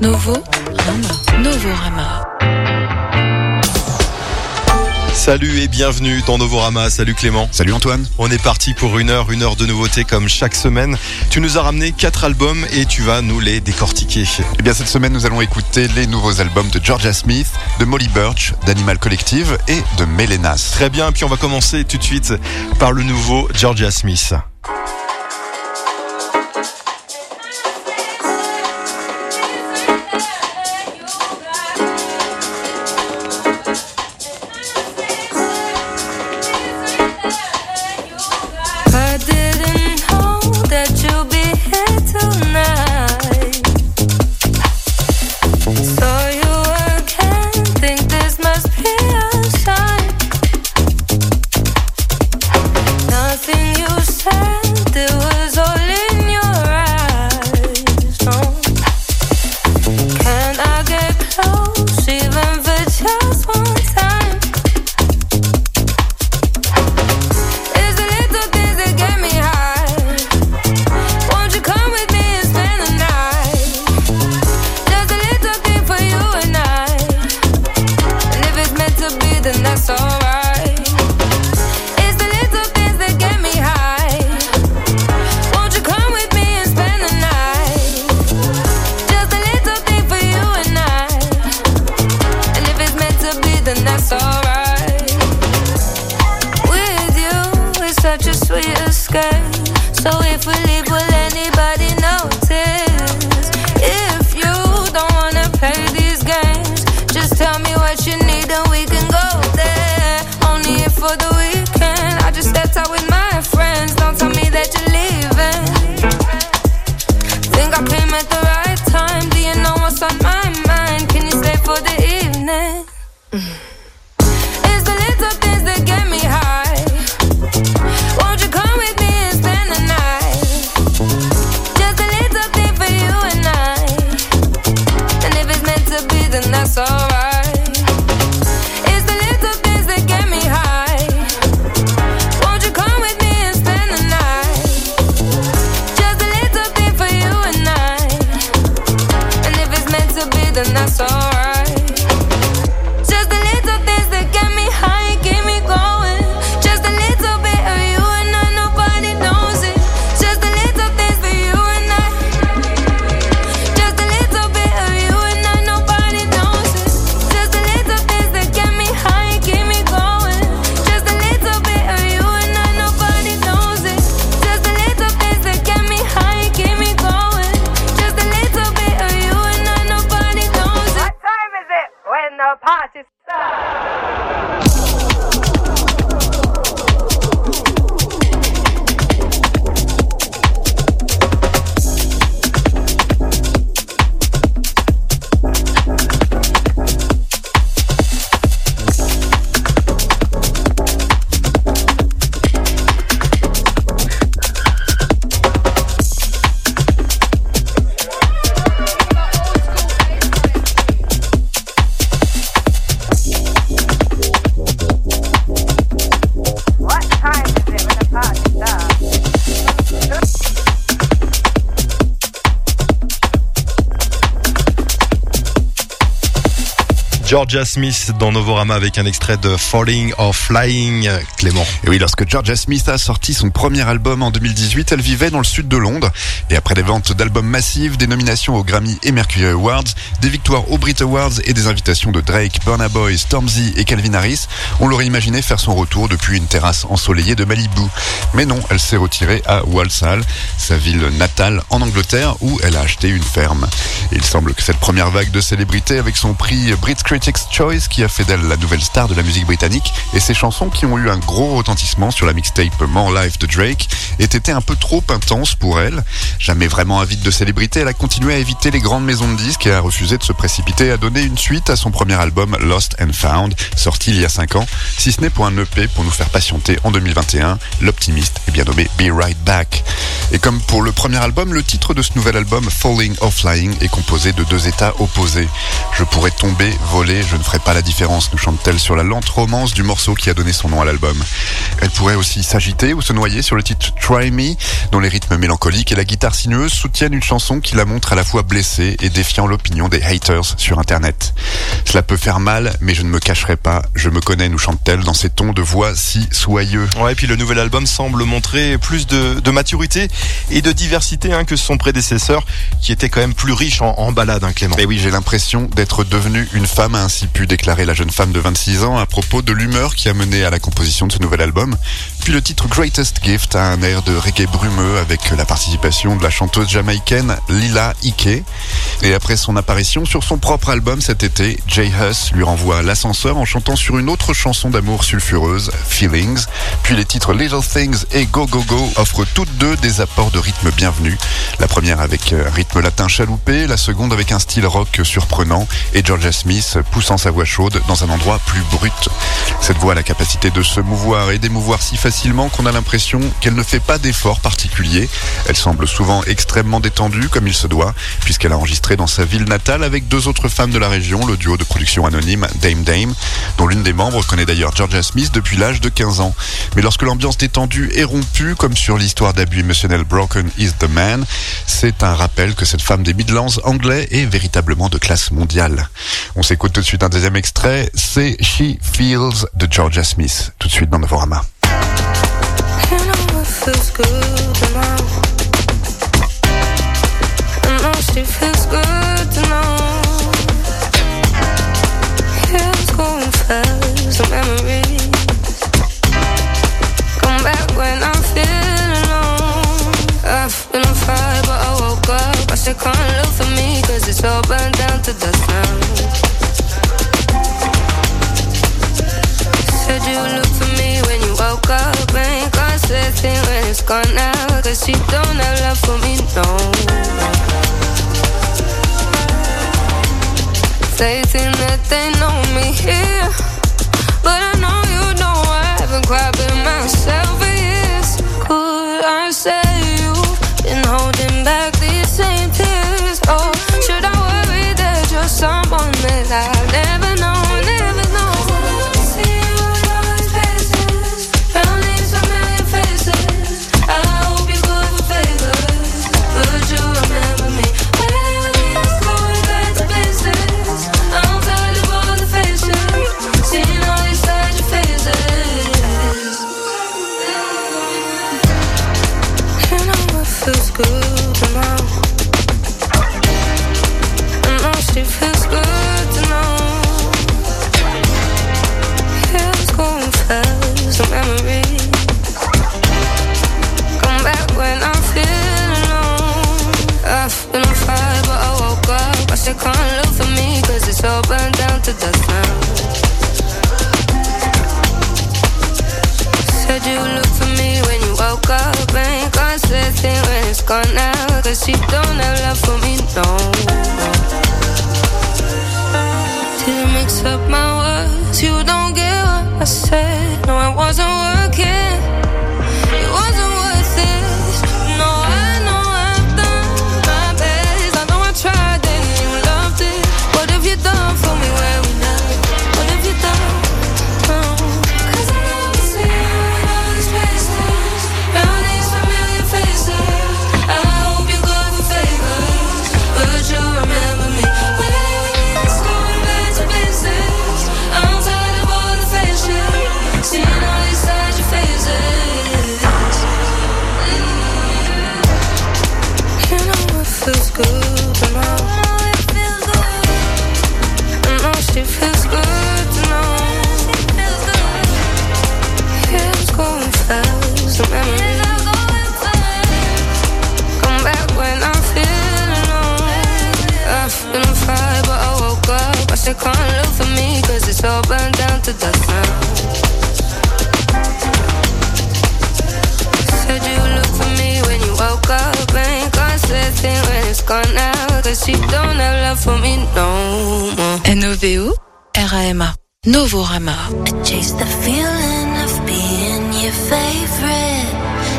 Nouveau Rama. Nouveau Rama. Salut et bienvenue dans Novorama. Salut Clément. Salut Antoine. On est parti pour une heure, une heure de nouveautés comme chaque semaine. Tu nous as ramené quatre albums et tu vas nous les décortiquer. Eh bien cette semaine nous allons écouter les nouveaux albums de Georgia Smith, de Molly Birch, d'Animal Collective et de Melenas. Très bien, puis on va commencer tout de suite par le nouveau Georgia Smith. Georgia Smith dans Novorama avec un extrait de Falling or Flying. Clément. Et oui, lorsque Georgia Smith a sorti son premier album en 2018, elle vivait dans le sud de Londres. Et après des ventes d'albums massives, des nominations aux Grammy et Mercury Awards, des victoires aux Brit Awards et des invitations de Drake, Burna Boy, Stormzy et Calvin Harris, on l'aurait imaginé faire son retour depuis une terrasse ensoleillée de Malibu. Mais non, elle s'est retirée à Walsall, sa ville natale en Angleterre, où elle a acheté une ferme. Il semble que cette première vague de célébrités avec son prix Brit Choice qui a fait d'elle la nouvelle star de la musique britannique et ses chansons qui ont eu un gros retentissement sur la mixtape More Life de Drake aient été un peu trop intenses pour elle. Jamais vraiment avide de célébrité, elle a continué à éviter les grandes maisons de disques et a refusé de se précipiter à donner une suite à son premier album Lost and Found, sorti il y a 5 ans, si ce n'est pour un EP pour nous faire patienter en 2021. L'optimiste est bien nommé Be Right Back. Et comme pour le premier album, le titre de ce nouvel album, Falling or Flying, est composé de deux états opposés. Je pourrais tomber, voler je ne ferai pas la différence, nous chante-t-elle sur la lente romance du morceau qui a donné son nom à l'album. Elle pourrait aussi s'agiter ou se noyer sur le titre Try Me, dont les rythmes mélancoliques et la guitare sinueuse soutiennent une chanson qui la montre à la fois blessée et défiant l'opinion des haters sur Internet. Cela peut faire mal, mais je ne me cacherai pas, je me connais, nous chante-t-elle dans ces tons de voix si soyeux. Ouais, et puis le nouvel album semble montrer plus de, de maturité et de diversité hein, que son prédécesseur, qui était quand même plus riche en, en balades, hein, Clément. Et oui, j'ai l'impression d'être devenue une femme, a ainsi pu déclarer la jeune femme de 26 ans à propos de l'humeur qui a mené à la composition de ce nouvel album. Puis le titre Greatest Gift a un air de reggae brumeux avec la participation de la chanteuse jamaïcaine Lila Ike. Et après son apparition sur son propre album cet été, Jay Huss lui renvoie l'ascenseur en chantant sur une autre chanson d'amour sulfureuse, Feelings. Puis les titres Little Things et Go Go Go offrent toutes deux des apports de rythme bienvenus. La première avec rythme latin chaloupé, la seconde avec un style rock surprenant et Georgia Smith poussant sa voix chaude dans un endroit plus brut. Cette voix a la capacité de se mouvoir et d'émouvoir si facilement qu'on a l'impression qu'elle ne fait pas d'effort particulier. Elle semble souvent extrêmement détendue comme il se doit, puisqu'elle a enregistré dans sa ville natale avec deux autres femmes de la région, le duo de production anonyme Dame Dame, dont l'une des membres connaît d'ailleurs Georgia Smith depuis l'âge de 15 ans. Mais lorsque l'ambiance détendue est rompue, comme sur l'histoire d'abus émotionnel Broken is the Man, c'est un rappel que cette femme des Midlands anglais est véritablement de classe mondiale. On s'écoute tout de suite un deuxième extrait, c'est She Feels de Georgia Smith, tout de suite dans Novorama. You know it feels good to know. I know she feels good to know. Yeah, it's going fast, the memories come back when I'm feeling alone. I've been on fire, but I woke up. I said, can't look for me, cause it's all burned down to dust now. Up. Ain't gonna say a thing when it's gone now. Cause you don't have love for me, no. They think that they know me here. Said, can't look for me, cause it's all burned down to dust now. Said you look for me when you woke up. Ain't gonna say a thing when it's gone now. Cause you don't have love for me no more. N-O-V-O R-A-M-A. Novorama. I chase the feeling of being your favorite.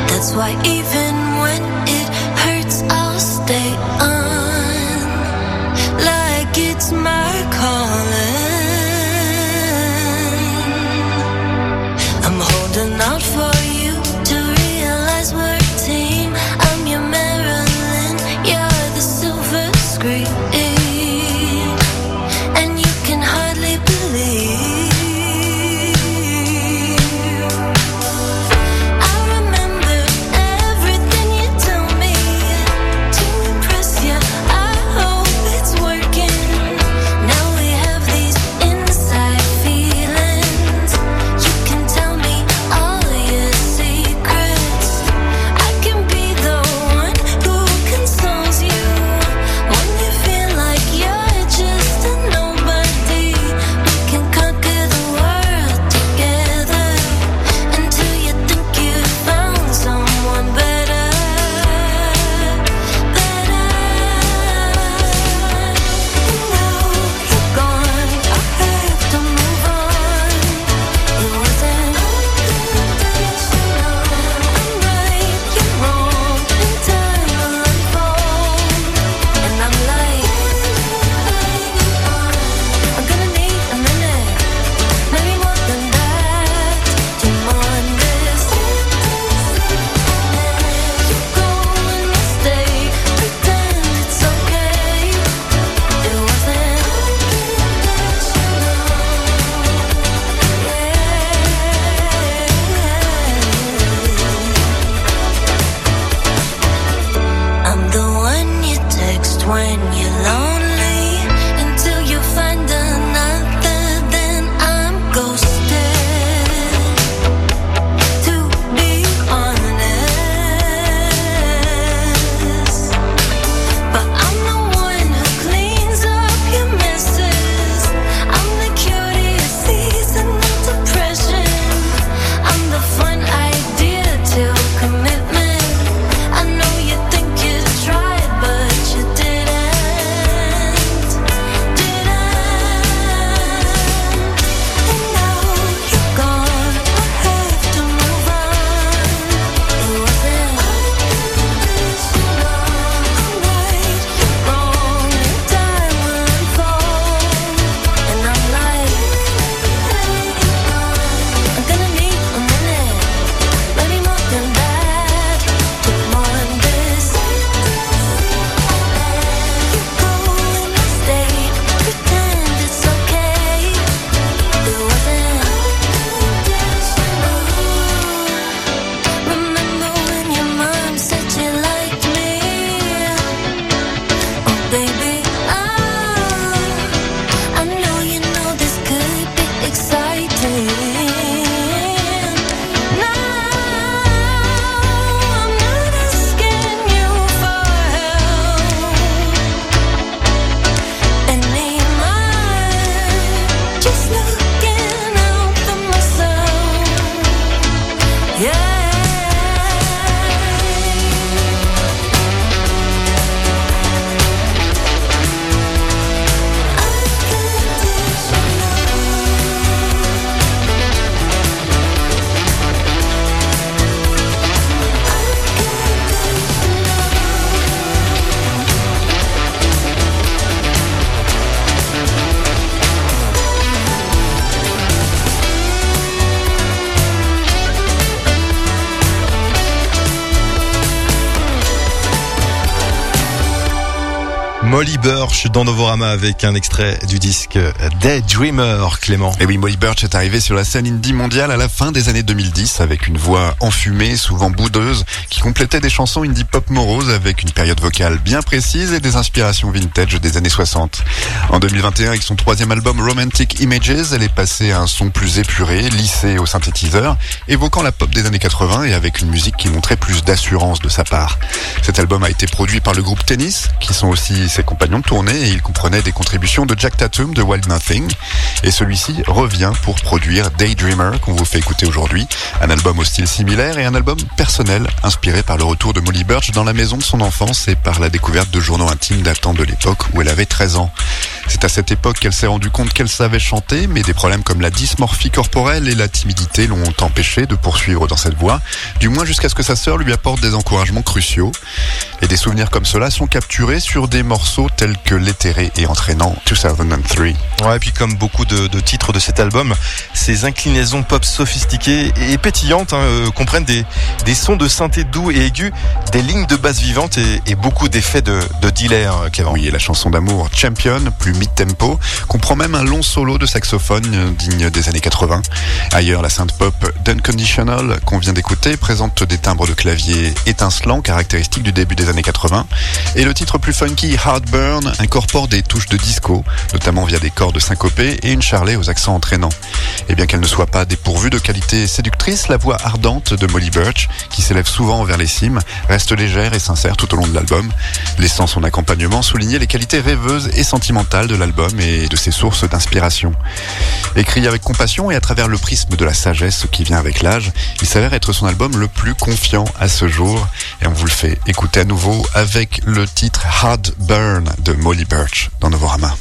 That's why even Mali Molly Birch dans Novorama avec un extrait du disque Daydreamer, Clément. Et oui, Molly Birch est arrivée sur la scène indie mondiale à la fin des années 2010 avec une voix enfumée, souvent boudeuse, qui complétait des chansons indie pop moroses avec une période vocale bien précise et des inspirations vintage des années 60. En 2021, avec son troisième album Romantic Images, elle est passée à un son plus épuré, lissé au synthétiseur, évoquant la pop des années 80 et avec une musique qui montrait plus d'assurance de sa part. Cet album a été produit par le groupe Tennis, qui sont aussi ses compagnons de tournée et il comprenait des contributions de Jack Tatum de Wild Nothing. Et celui-ci revient pour produire Daydreamer qu'on vous fait écouter aujourd'hui, un album au style similaire et un album personnel inspiré par le retour de Molly Birch dans la maison de son enfance et par la découverte de journaux intimes datant de l'époque où elle avait 13 ans. C'est à cette époque qu'elle s'est rendue compte qu'elle savait chanter, mais des problèmes comme la dysmorphie corporelle et la timidité l'ont empêché de poursuivre dans cette voie, du moins jusqu'à ce que sa sœur lui apporte des encouragements cruciaux. Et des souvenirs comme cela sont capturés sur des morceaux tels que l'éthéré et entraînant 2003. Ouais, et puis comme beaucoup de, de titres de cet album, ces inclinaisons pop sophistiquées et pétillantes hein, euh, comprennent des, des sons de synthé doux et aigus, des lignes de basse vivantes et, et beaucoup d'effets de, de delay, hein, Kevin. Oui, et la chanson d'amour Champion, plus mid-tempo, comprend même un long solo de saxophone euh, digne des années 80. Ailleurs, la synth pop d'Unconditional qu'on vient d'écouter présente des timbres de clavier étincelants caractéristiques du début des années 80. Et le titre plus funky, Heartburn, incorpore des touches de disco, notamment via des cordes syncopées et une charlet aux accents entraînants. Et bien qu'elle ne soit pas dépourvue de qualité séductrice, la voix ardente de Molly Birch, qui s'élève souvent vers les cimes, reste légère et sincère tout au long de l'album, laissant son accompagnement souligner les qualités rêveuses et sentimentales de l'album et de ses sources d'inspiration. Écrit avec compassion et à travers le prisme de la sagesse qui vient avec l'âge, il s'avère être son album le plus confiant à ce jour. Et on vous le fait écouter à nouveau avec le titre Hard Burn de Molly Birch dans Novorama.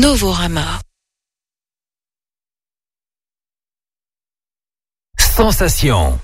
Novorama. Sensation.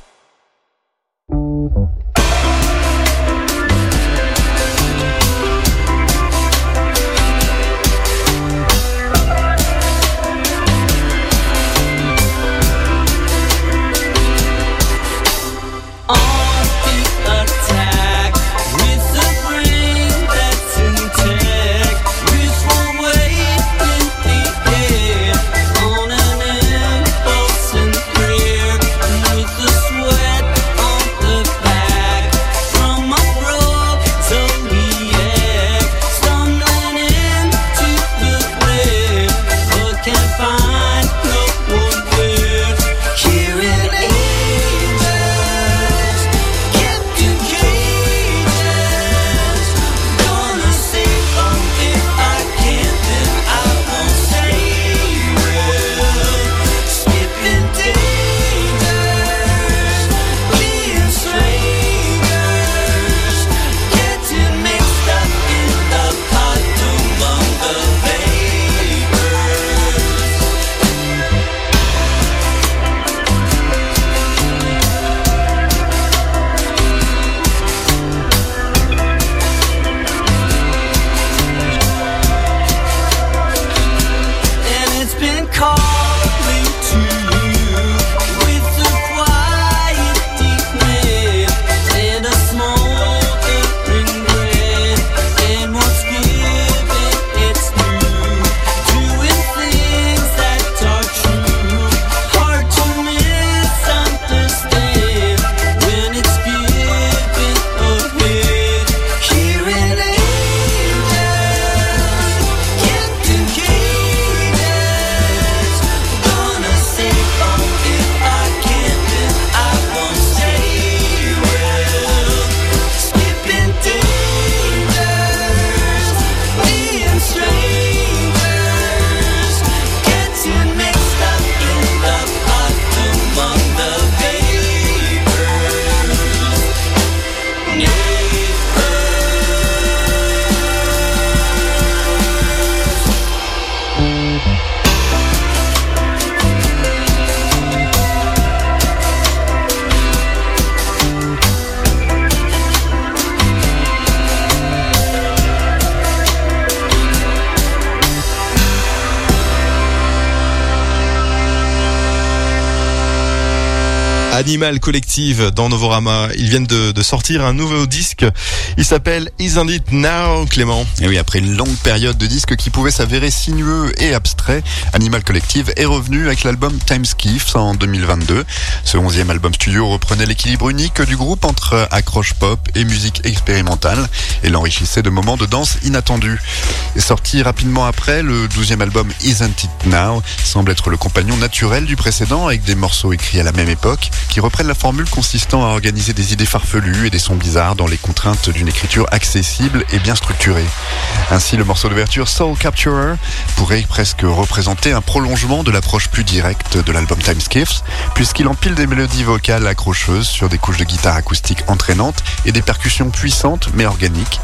Animal Dans Novorama. Ils viennent de, sortir un nouveau disque. Il s'appelle Isn't It Now, Clément? Et oui, après une longue période de disques qui pouvait s'avérer sinueux et abstrait, Animal Collective est revenu avec l'album Time Skiffs en 2022. Ce onzième album studio reprenait l'équilibre unique du groupe entre accroche pop et musique expérimentale et l'enrichissait de moments de danse inattendus. Sorti rapidement après, le douzième album Isn't It Now semble être le compagnon naturel du précédent avec des morceaux écrits à la même époque qui reprennent la formule consistant à organiser des idées farfelues et des sons bizarres dans les contraintes d'une écriture accessible et bien structurée. Ainsi, le morceau d'ouverture Soul Capturer pourrait presque représenter un prolongement de l'approche plus directe de l'album Time Skiffs, puisqu'il empile des mélodies vocales accrocheuses sur des couches de guitare acoustique entraînantes et des percussions puissantes mais organiques.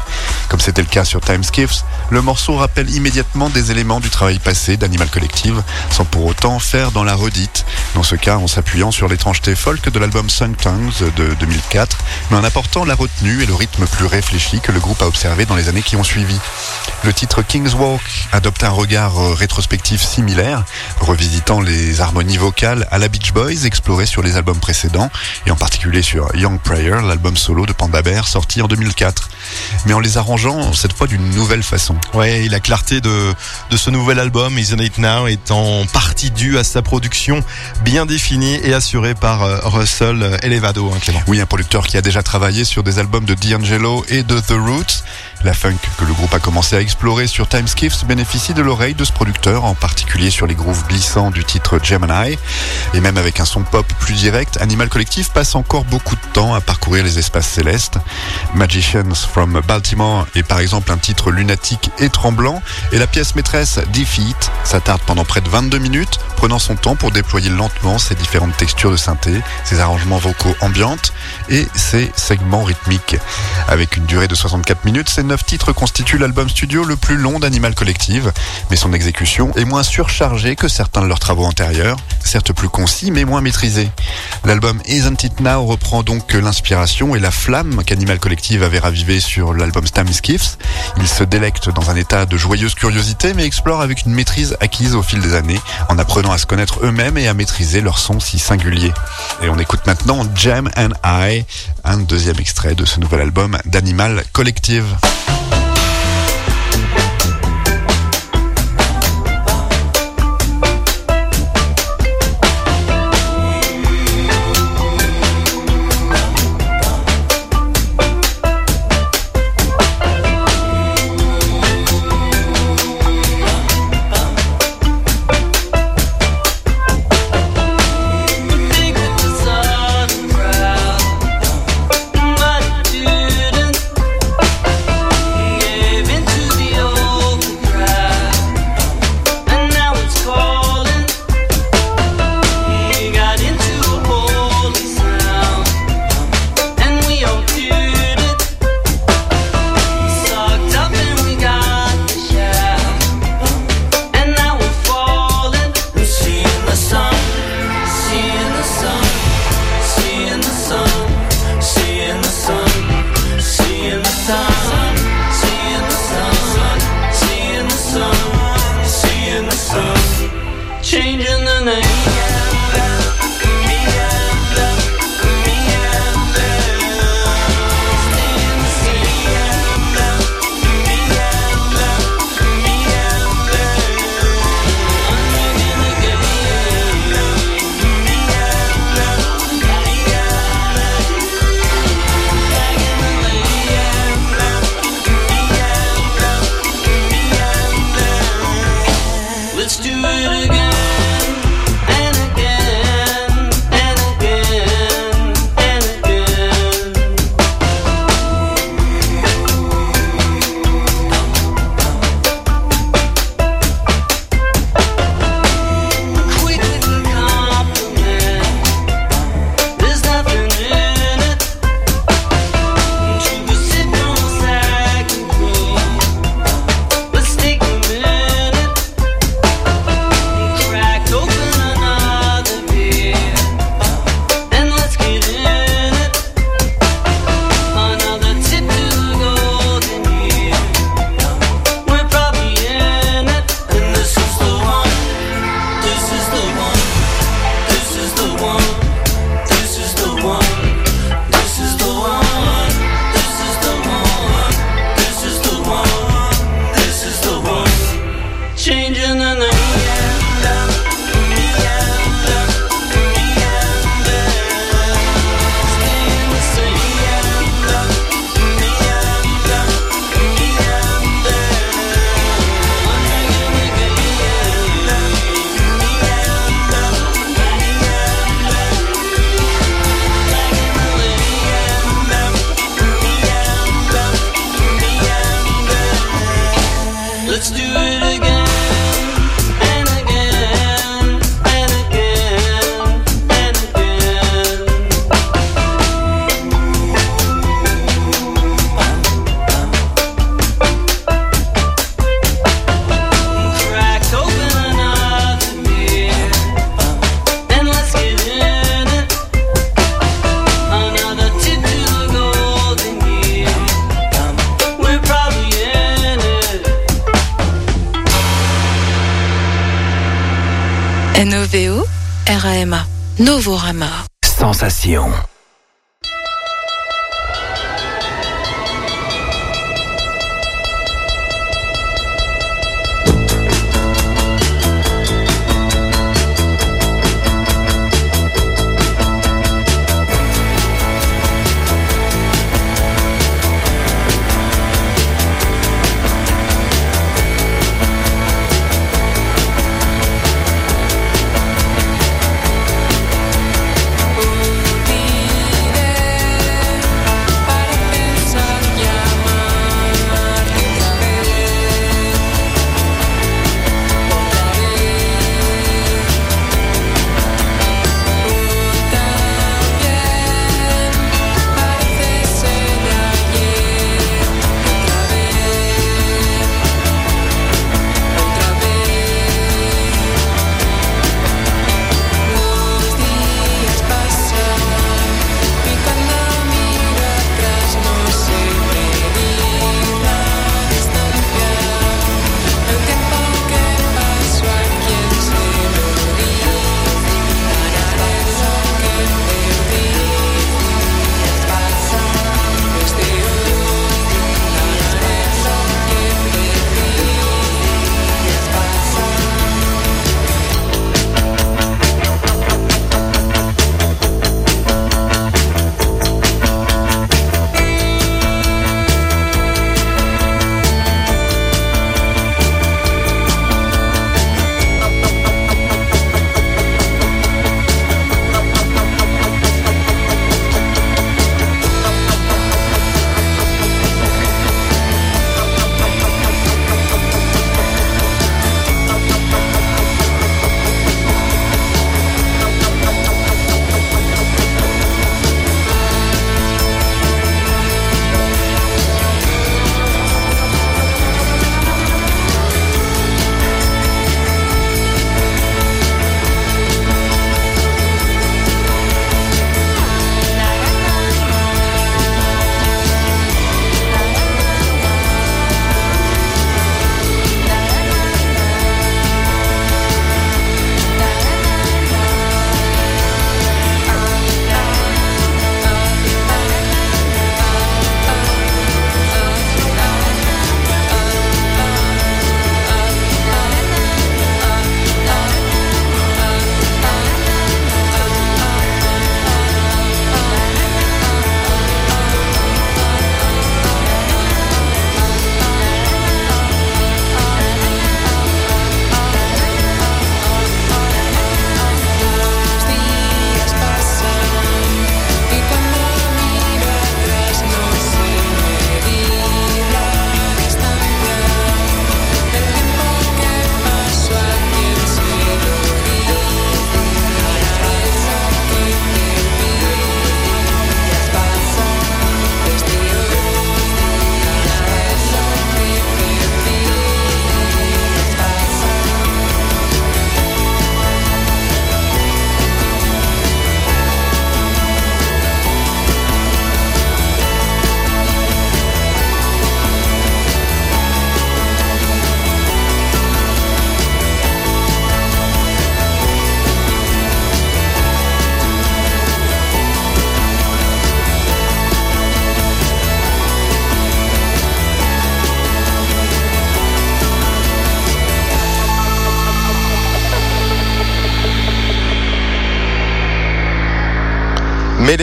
Comme c'était le cas sur Time Skiffs, le morceau rappelle immédiatement des éléments du travail passé d'Animal Collective, sans pour autant faire dans la redite, dans ce cas en s'appuyant sur l'étrangeté folk de l'album Sung Tongues de 2004, mais en apportant la retenue et le rythme plus réfléchi que le groupe a observé dans les années qui ont suivi. Le titre King's Walk adopte un regard euh, rétrospectif similaire, revisitant les harmonies vocales à la Beach Boys explorées sur les albums précédents, et en particulier sur Young Prayer, l'album solo de Panda Bear sorti en 2004, mais en les arrangeant cette fois d'une nouvelle façon. Ouais, et la clarté de, de ce nouvel album, Isn't It Now, est en partie due à sa production bien définie et assurée par euh, Russell Elevado, hein. Oui, un producteur qui a déjà travaillé sur des albums de D'Angelo et de The Roots. La funk que le groupe a commencé à explorer sur Time Skiffs bénéficie de l'oreille de ce producteur, en particulier sur les grooves glissants du titre Gemini. Et même avec un son pop plus direct, Animal Collective passe encore beaucoup de temps à parcourir les espaces célestes. Magicians from Baltimore est par exemple un titre lunatique et tremblant, et la pièce maîtresse Defeat s'attarde pendant près de 22 minutes, prenant son temps pour déployer lentement ses différentes textures de synthé, ses arrangements vocaux ambiantes et ses segments rythmiques. Avec une durée de 64 minutes, ces 9 titres constituent l'album studio le plus long d'Animal Collective, mais son exécution est moins surchargée que certains de leurs travaux antérieurs, certes plus concis mais moins maîtrisés. L'album Isn't It Now reprend donc l'inspiration et la flamme qu'Animal Collective avait ravivée sur l'album Time Skiffs. Il se délecte dans un état de joyeuse curiosité mais explore avec une maîtrise acquise au fil des années en apprenant à se connaître eux-mêmes et à maîtriser leur son si singulier. Et on écoute maintenant Jam and I, un deuxième extrait de ce nouvel album d'Animal Collective. Novorama. Sensation.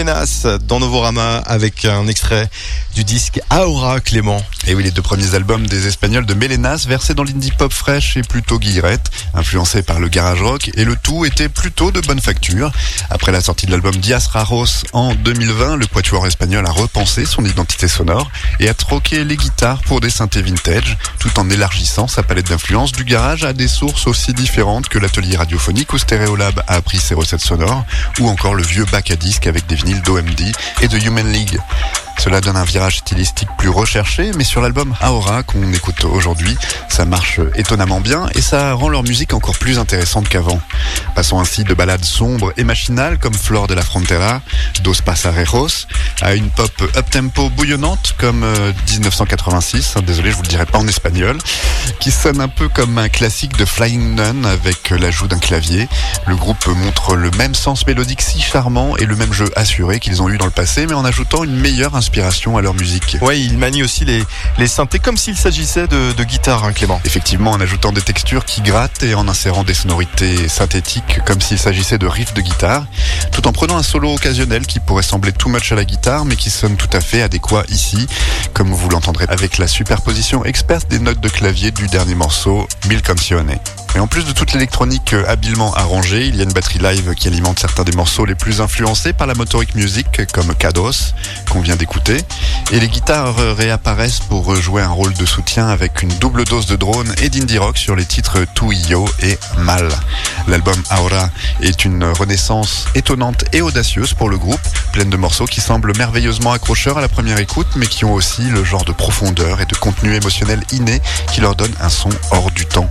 Dans Novorama avec un extrait du disque Aura Clément. Et oui, les deux premiers albums des Espagnols de Melenas, versés dans l'indie pop fraîche et plutôt guillerette, influencés par le garage rock, et le tout était plutôt de bonne facture. Après la sortie de l'album Dias Raros en 2020, le quatuor espagnol a repensé son identité sonore et a troqué les guitares pour des synthés vintage, tout en élargissant sa palette d'influences du garage à des sources aussi différentes que l'atelier radiophonique où Stereolab a appris ses recettes sonores, ou encore le vieux bac à disque avec des vinyles d'OMD et de Human League. Cela donne un virage stylistique plus recherché, mais sur l'album Aora qu'on écoute aujourd'hui, ça marche étonnamment bien et ça rend leur musique encore plus intéressante qu'avant. Passons ainsi de ballades sombres et machinales comme Flor de la Frontera, Dos Pasarejos, à une pop up-tempo bouillonnante comme euh, 1986, désolé je vous le dirai pas en espagnol, qui sonne un peu comme un classique de Flying Nun avec l'ajout d'un clavier. Le groupe montre le même sens mélodique si charmant et le même jeu assuré qu'ils ont eu dans le passé, mais en ajoutant une meilleure inspiration à leur musique. Ouais, il manie aussi les, les synthés comme s'il s'agissait de, de guitare, hein, Clément. Effectivement, en ajoutant des textures qui grattent et en insérant des sonorités synthétiques comme s'il s'agissait de riffs de guitare, tout en prenant un solo occasionnel qui pourrait sembler too much à la guitare, mais qui sonne tout à fait adéquat ici, comme vous l'entendrez avec la superposition experte des notes de clavier du dernier morceau, Mil Canzone. Et en plus de toute l'électronique euh, habilement arrangée, il y a une batterie live qui alimente certains des morceaux les plus influencés par la motoric music, comme Kados, qu'on vient d'écouter. Et les guitares euh, réapparaissent pour euh, jouer un rôle de soutien avec une double dose de drone et d'indie rock sur les titres Tuyo et Mal. L'album Aura est une renaissance étonnante et audacieuse pour le groupe, pleine de morceaux qui semblent merveilleusement accrocheurs à la première écoute, mais qui ont aussi le genre de profondeur et de contenu émotionnel inné qui leur donne un son hors du temps.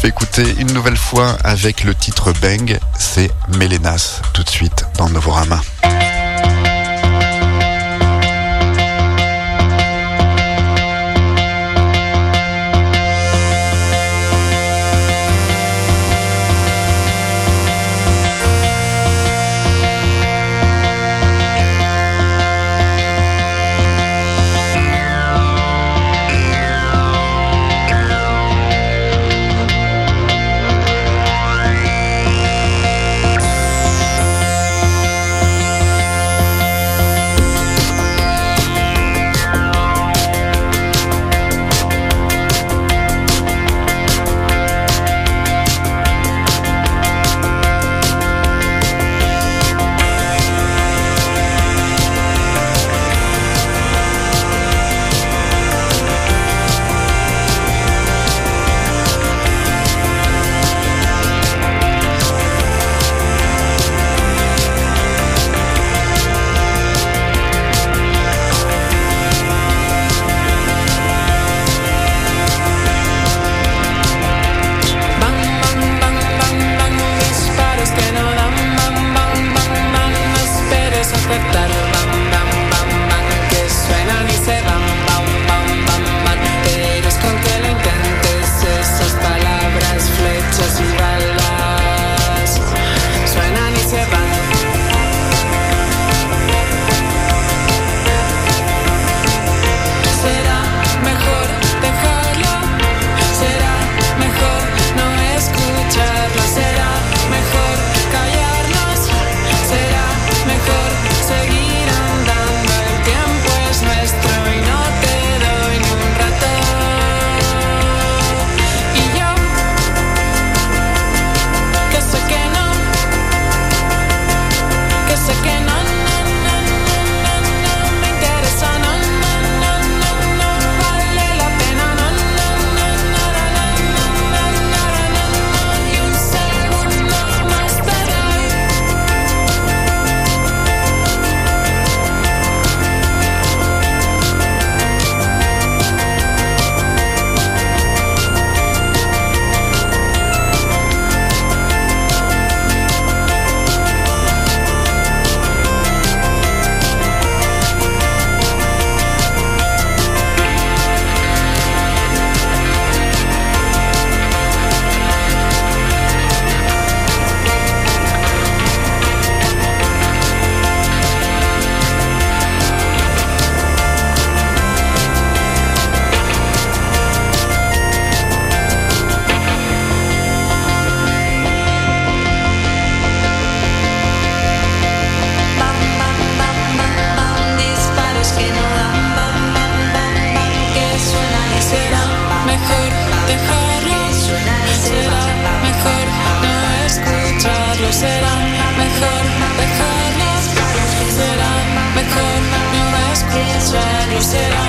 Fait écouter une nouvelle fois avec le titre Bang, c'est Melenas, tout de suite dans Novorama. you said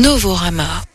Novorama.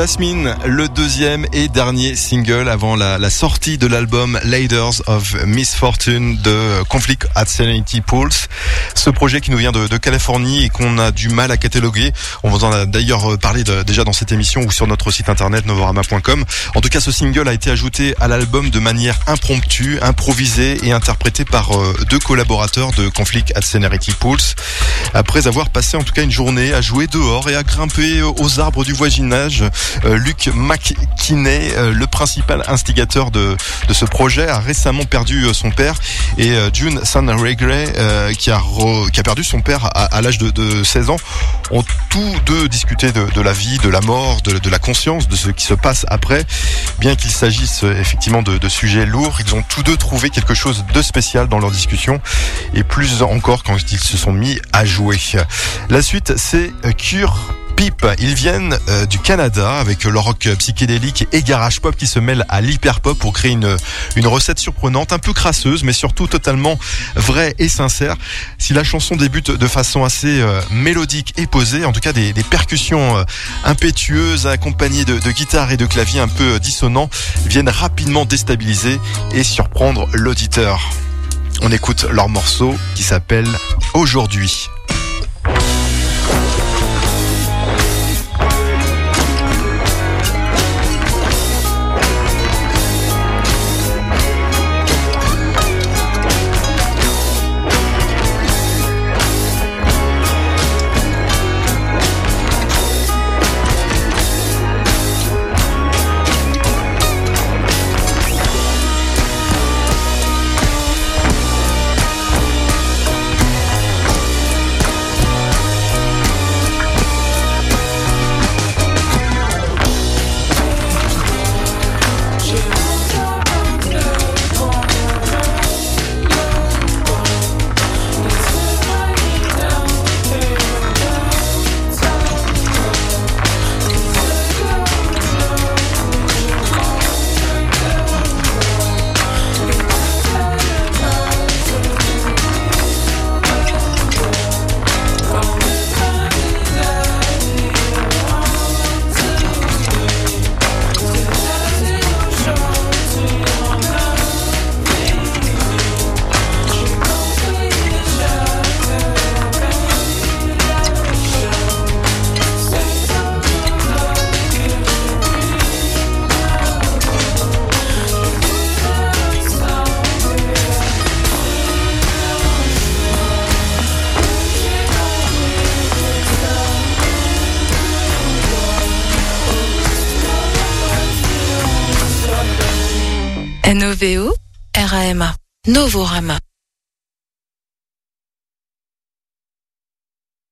Jasmine, le deuxième et dernier single avant la, sortie de l'album Laders of Misfortune de Conflict at Serenity Pulse. Ce projet qui nous vient de, de Californie et qu'on a du mal à cataloguer. On vous en a d'ailleurs parlé de- déjà dans cette émission ou sur notre site internet novorama.com. En tout cas, ce single a été ajouté à l'album de manière impromptue, improvisée et interprété par euh, deux collaborateurs de Conflict at Serenity Pulse. Après avoir passé en tout cas une journée à jouer dehors et à grimper aux arbres du voisinage, euh, Luc McKinney, euh, le principal instigateur de, de ce projet, a récemment perdu euh, son père et euh, June euh, qui, a re- qui a perdu son père à, l'âge de, de 16 ans, ont tous deux discuté de, la vie, de la mort, de, de la conscience, de ce qui se passe après. Bien qu'il s'agisse euh, effectivement de, sujets lourds, ils ont tous deux trouvé quelque chose de spécial dans leur discussion et plus encore quand ils se sont mis à jouer. La suite, c'est euh, Cure Peep. Ils viennent euh, du Canada avec leur rock psychédélique et garage pop qui se mêlent à l'hyper pop pour créer une, une recette surprenante, un peu crasseuse, mais surtout totalement vraie et sincère. Si la chanson débute de façon assez euh, mélodique et posée, en tout cas des, percussions euh, impétueuses accompagnées de, de guitares et de claviers un peu dissonants viennent rapidement déstabiliser et surprendre l'auditeur. On écoute leur morceau qui s'appelle Aujourd'hui. Novorama.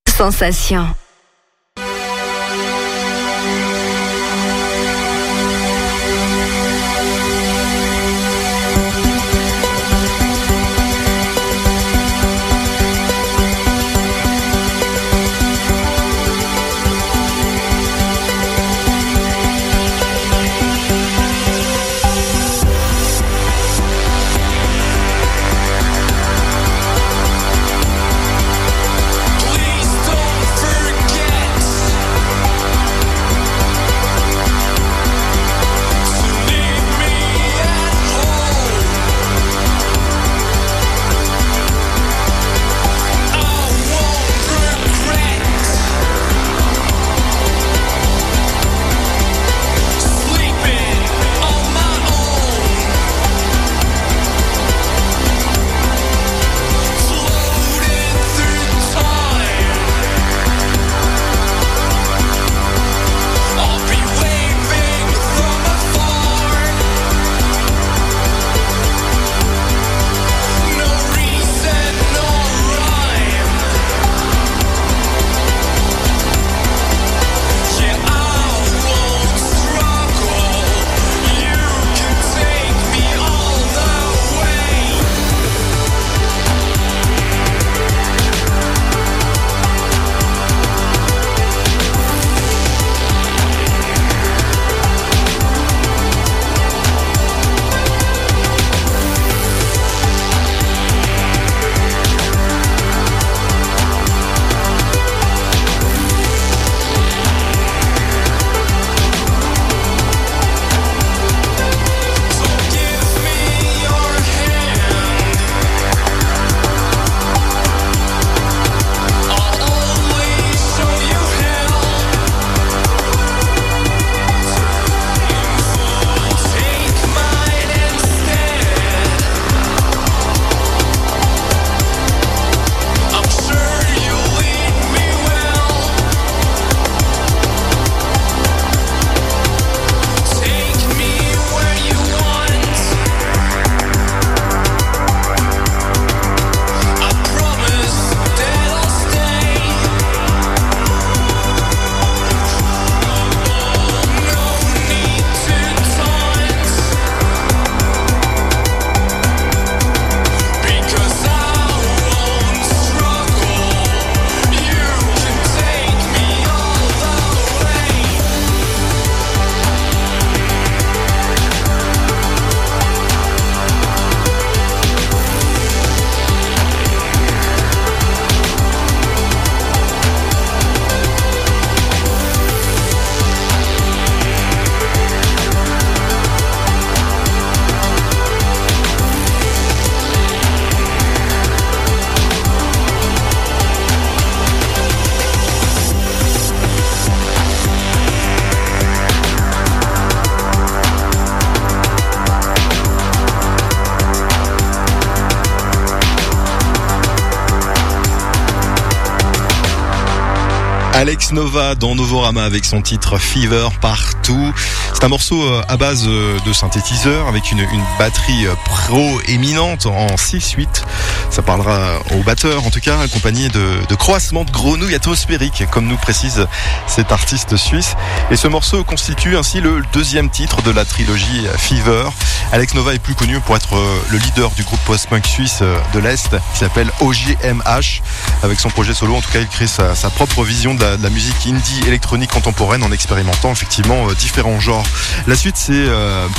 Sensation. Nova dans Novorama avec son titre Fever partout. C'est un morceau euh, à base euh, de synthétiseur avec une, une batterie euh, pro éminente en 6-8. Ça parlera au batteur en tout cas, accompagné de, de de grenouilles atmosphériques, comme nous précise cet artiste suisse. Et ce morceau constitue ainsi le deuxième titre de la trilogie Fever. Alex Nova est plus connu pour être euh, le leader du groupe post-punk suisse euh, de l'Est qui s'appelle OGMH. Avec son projet solo, en tout cas, il crée sa, propre vision de la, musique indie électronique contemporaine en expérimentant effectivement euh, différents genres. La suite, c'est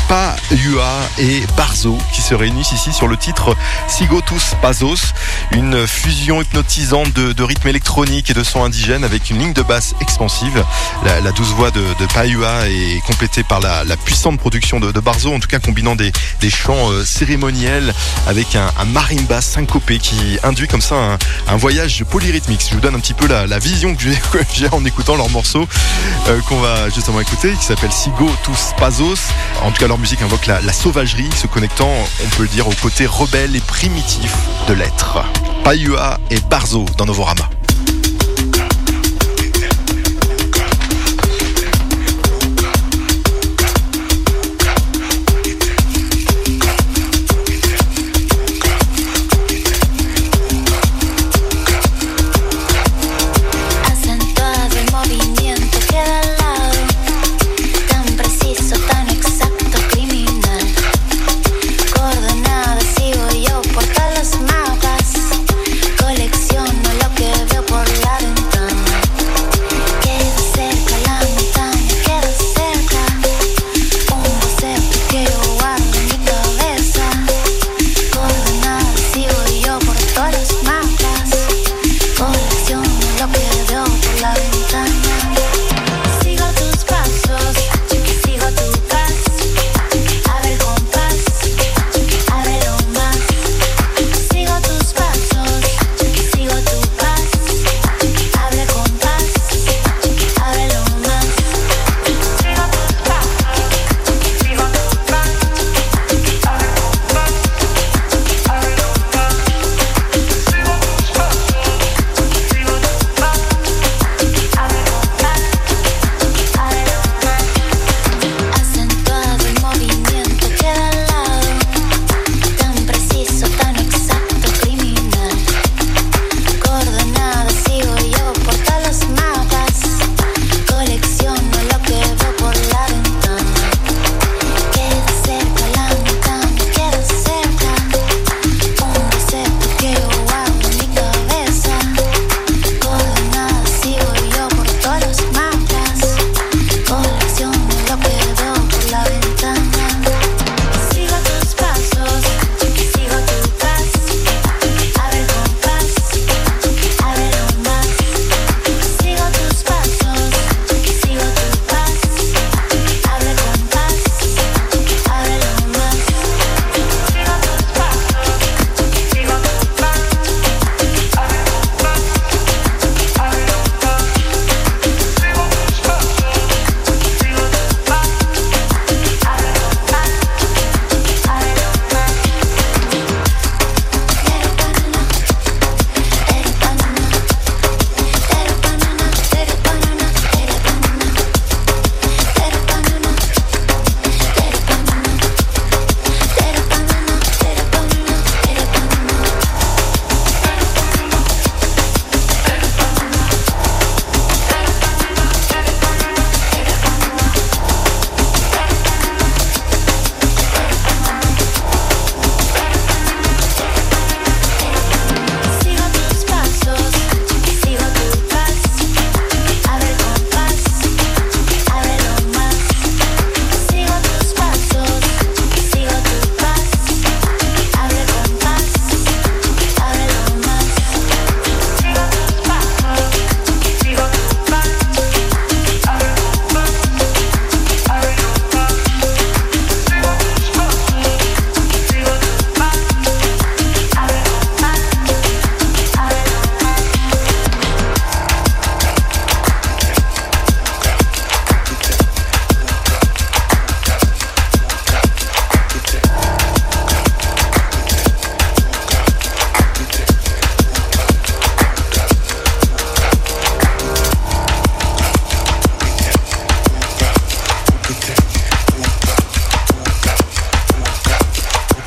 Pa Yua et Barzo qui se réunissent ici sur le titre Sigotus Une fusion hypnotisante de, de rythmes électroniques et de sons indigènes avec une ligne de basse expansive. La, la douce voix de, de est complétée par la, puissante production de, Barzo, en tout cas combinant des, chants euh, cérémoniels avec un, un marimba syncopé qui induit comme ça un, un voyage polyrythmique. Je vous donne un petit peu la, vision que j'ai en écoutant leur morceau euh, qu'on va justement écouter, qui s'appelle Sigo Tous Pazos. En tout cas, leur musique invoque la, la sauvagerie, se connectant, on peut le dire, au côté rebelle et primitif de Payua et Barzo dans Novorama.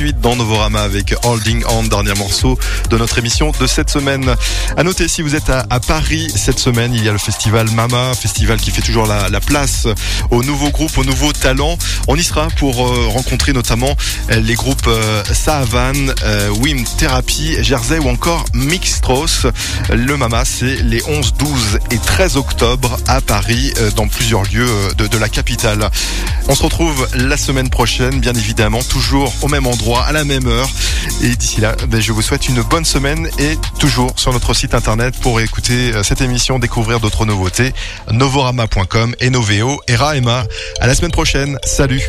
Suite dans Novorama avec Holding On, dernier morceau de notre émission de cette semaine. À noter, si vous êtes à, Paris cette semaine, il y a le festival Mama, festival qui fait toujours la, la place aux nouveaux groupes, aux nouveaux talents. On y sera pour euh, rencontrer notamment euh, les groupes euh, Saavan, euh, Wim Therapy, Jersey ou encore Mixtros. Le Mama, c'est les 11, 12 et 13 octobre à Paris, dans plusieurs lieux de la capitale. On se retrouve la semaine prochaine, bien évidemment, toujours au même endroit, à la même heure. Et d'ici là, ben, je vous souhaite une bonne semaine et toujours sur notre site internet pour écouter euh, cette émission, découvrir d'autres nouveautés, novorama.com et Noveo et Raema. À la semaine prochaine. Salut.